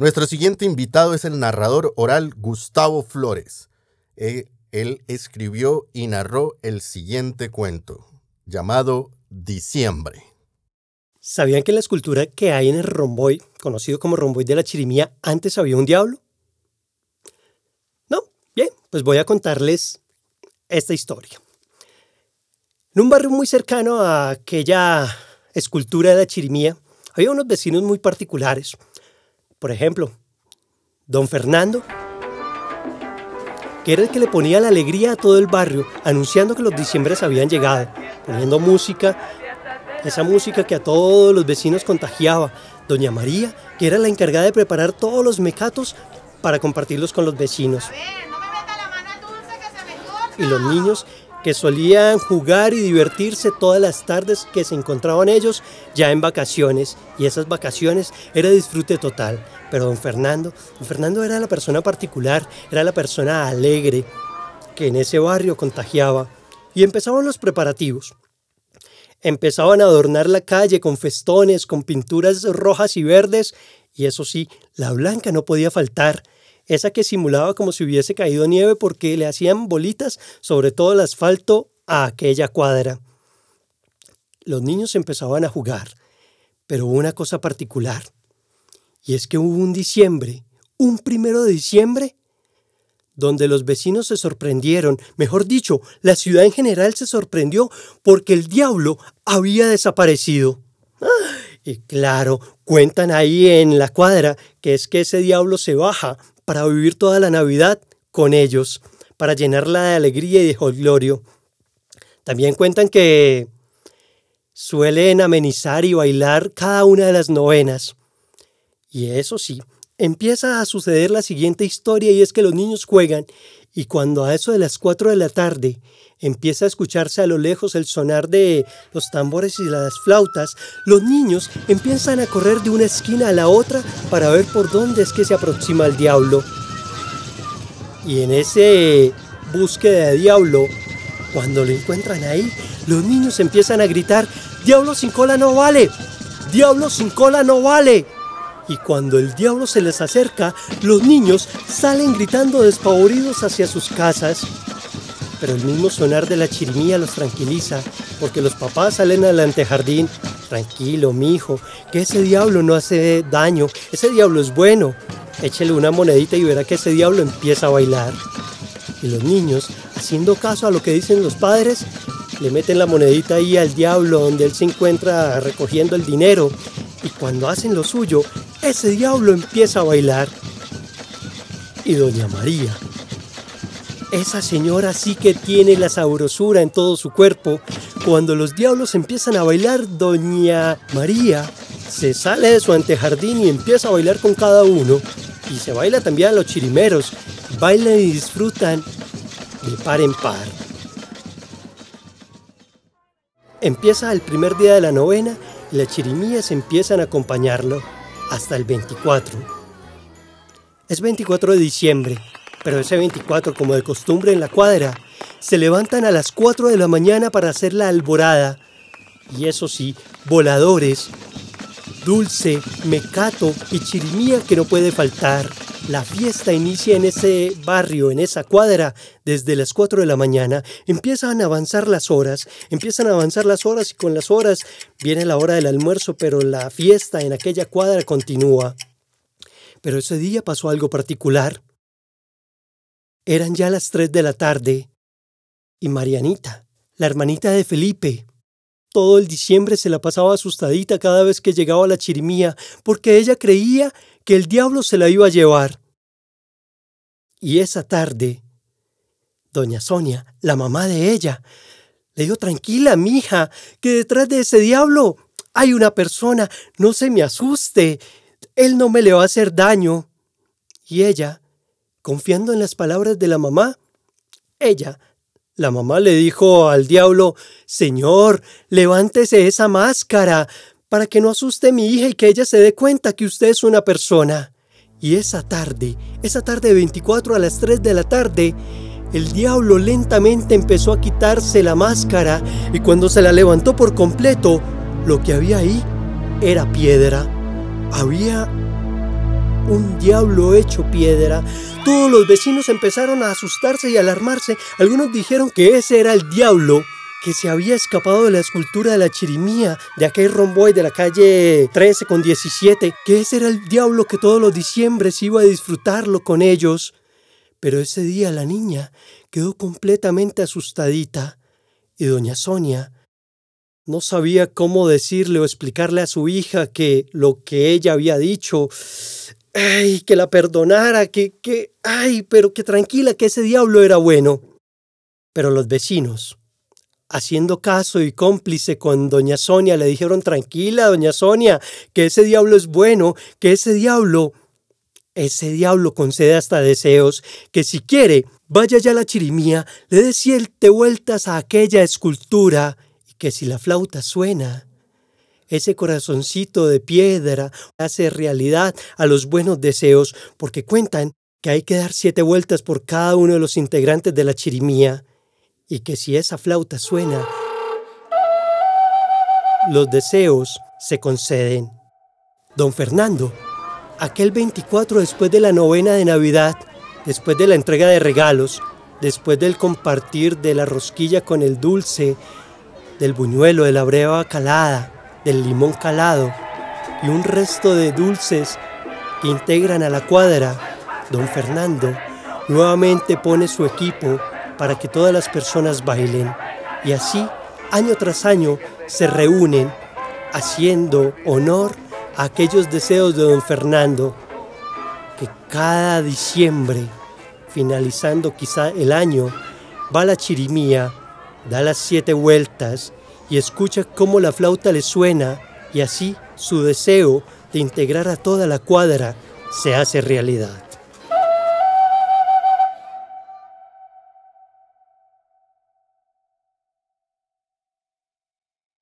Nuestro siguiente invitado es el narrador oral Gustavo Flores. Eh, él escribió y narró el siguiente cuento, llamado Diciembre. ¿Sabían que en la escultura que hay en el romboy, conocido como romboy de la chirimía, antes había un diablo? No, bien, pues voy a contarles esta historia. En un barrio muy cercano a aquella escultura de la chirimía, había unos vecinos muy particulares. Por ejemplo, don Fernando, que era el que le ponía la alegría a todo el barrio, anunciando que los diciembres habían llegado, poniendo música, esa música que a todos los vecinos contagiaba. Doña María, que era la encargada de preparar todos los mecatos para compartirlos con los vecinos. Y los niños que solían jugar y divertirse todas las tardes que se encontraban ellos ya en vacaciones y esas vacaciones era disfrute total. Pero don Fernando, don Fernando era la persona particular, era la persona alegre que en ese barrio contagiaba y empezaban los preparativos. Empezaban a adornar la calle con festones, con pinturas rojas y verdes y eso sí, la blanca no podía faltar esa que simulaba como si hubiese caído nieve porque le hacían bolitas sobre todo el asfalto a aquella cuadra. Los niños empezaban a jugar, pero hubo una cosa particular, y es que hubo un diciembre, un primero de diciembre, donde los vecinos se sorprendieron, mejor dicho, la ciudad en general se sorprendió porque el diablo había desaparecido. Y claro, cuentan ahí en la cuadra que es que ese diablo se baja para vivir toda la Navidad con ellos, para llenarla de alegría y de jolgorio. También cuentan que suelen amenizar y bailar cada una de las novenas. Y eso sí, empieza a suceder la siguiente historia y es que los niños juegan y cuando a eso de las 4 de la tarde empieza a escucharse a lo lejos el sonar de los tambores y las flautas, los niños empiezan a correr de una esquina a la otra para ver por dónde es que se aproxima el diablo. Y en ese búsqueda de diablo, cuando lo encuentran ahí, los niños empiezan a gritar, Diablo sin cola no vale, Diablo sin cola no vale. Y cuando el diablo se les acerca, los niños salen gritando despavoridos hacia sus casas pero el mismo sonar de la chirimía los tranquiliza, porque los papás salen al antejardín, tranquilo, mi hijo, que ese diablo no hace daño, ese diablo es bueno. Échele una monedita y verá que ese diablo empieza a bailar. Y los niños, haciendo caso a lo que dicen los padres, le meten la monedita ahí al diablo donde él se encuentra recogiendo el dinero. Y cuando hacen lo suyo, ese diablo empieza a bailar. Y doña María, esa señora sí que tiene la sabrosura en todo su cuerpo. Cuando los diablos empiezan a bailar, doña María se sale de su antejardín y empieza a bailar con cada uno. Y se baila también a los chirimeros. Bailan y disfrutan de par en par. Empieza el primer día de la novena y las chirimías empiezan a acompañarlo hasta el 24. Es 24 de diciembre pero ese 24, como de costumbre en la cuadra, se levantan a las 4 de la mañana para hacer la alborada. Y eso sí, voladores, dulce, mecato y chirimía que no puede faltar. La fiesta inicia en ese barrio, en esa cuadra, desde las 4 de la mañana. Empiezan a avanzar las horas, empiezan a avanzar las horas y con las horas viene la hora del almuerzo, pero la fiesta en aquella cuadra continúa. Pero ese día pasó algo particular. Eran ya las tres de la tarde y Marianita, la hermanita de Felipe, todo el diciembre se la pasaba asustadita cada vez que llegaba la chirimía, porque ella creía que el diablo se la iba a llevar. Y esa tarde, doña Sonia, la mamá de ella, le dijo, tranquila, mija, que detrás de ese diablo hay una persona, no se me asuste, él no me le va a hacer daño. Y ella confiando en las palabras de la mamá. Ella, la mamá le dijo al diablo, Señor, levántese esa máscara para que no asuste mi hija y que ella se dé cuenta que usted es una persona. Y esa tarde, esa tarde de 24 a las 3 de la tarde, el diablo lentamente empezó a quitarse la máscara y cuando se la levantó por completo, lo que había ahí era piedra. Había un diablo hecho piedra. Todos los vecinos empezaron a asustarse y alarmarse. Algunos dijeron que ese era el diablo que se había escapado de la escultura de la chirimía de aquel romboy de la calle 13 con 17, que ese era el diablo que todos los diciembres iba a disfrutarlo con ellos. Pero ese día la niña quedó completamente asustadita y doña Sonia no sabía cómo decirle o explicarle a su hija que lo que ella había dicho, ay, que la perdonara, que, que, ay, pero que tranquila, que ese diablo era bueno. Pero los vecinos, haciendo caso y cómplice con doña Sonia, le dijeron, tranquila, doña Sonia, que ese diablo es bueno, que ese diablo, ese diablo concede hasta deseos, que si quiere, vaya ya a la chirimía, le dé siete vueltas a aquella escultura, y que si la flauta suena, ese corazoncito de piedra hace realidad a los buenos deseos, porque cuentan que hay que dar siete vueltas por cada uno de los integrantes de la chirimía, y que si esa flauta suena, los deseos se conceden. Don Fernando, aquel 24 después de la novena de Navidad, después de la entrega de regalos, después del compartir de la rosquilla con el dulce, del buñuelo, de la breva calada, del limón calado y un resto de dulces que integran a la cuadra, don Fernando nuevamente pone su equipo para que todas las personas bailen. Y así año tras año se reúnen haciendo honor a aquellos deseos de don Fernando que cada diciembre, finalizando quizá el año, va a la chirimía, da las siete vueltas y escucha cómo la flauta le suena y así su deseo de integrar a toda la cuadra se hace realidad.